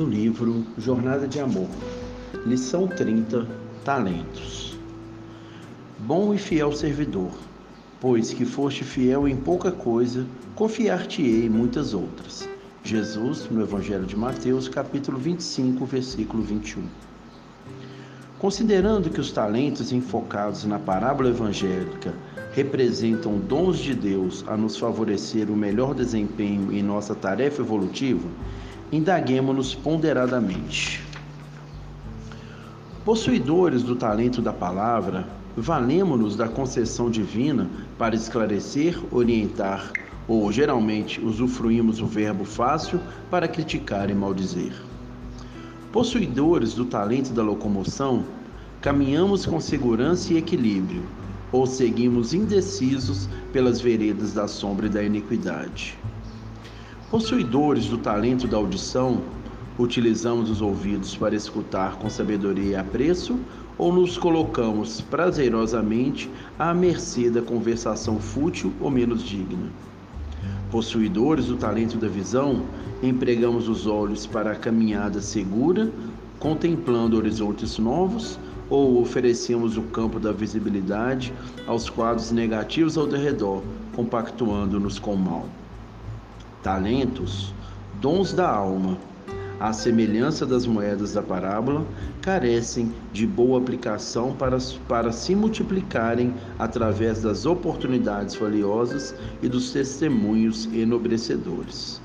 livro Jornada de Amor, lição 30 Talentos. Bom e fiel servidor, pois que foste fiel em pouca coisa, confiar-te-ei em muitas outras. Jesus, no Evangelho de Mateus, capítulo 25, versículo 21. Considerando que os talentos enfocados na parábola evangélica representam dons de Deus a nos favorecer o melhor desempenho em nossa tarefa evolutiva, indaguemos-nos ponderadamente. Possuidores do talento da palavra, valemos-nos da concessão divina para esclarecer, orientar ou geralmente usufruímos o verbo fácil para criticar e maldizer. Possuidores do talento da locomoção, caminhamos com segurança e equilíbrio, ou seguimos indecisos pelas veredas da sombra e da iniquidade. Possuidores do talento da audição, utilizamos os ouvidos para escutar com sabedoria e apreço ou nos colocamos prazerosamente à mercê da conversação fútil ou menos digna? Possuidores do talento da visão, empregamos os olhos para a caminhada segura, contemplando horizontes novos, ou oferecemos o campo da visibilidade aos quadros negativos ao redor, compactuando-nos com o mal? talentos, dons da alma, à semelhança das moedas da parábola, carecem de boa aplicação para, para se multiplicarem através das oportunidades valiosas e dos testemunhos enobrecedores.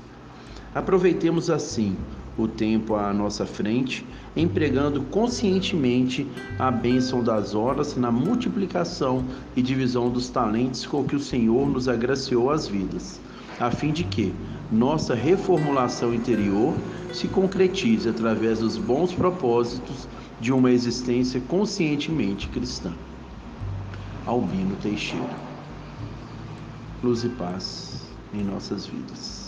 Aproveitemos assim o tempo à nossa frente, empregando conscientemente a bênção das horas na multiplicação e divisão dos talentos com que o Senhor nos agraciou as vidas a fim de que nossa reformulação interior se concretize através dos bons propósitos de uma existência conscientemente cristã. Albino Teixeira. Luz e paz em nossas vidas.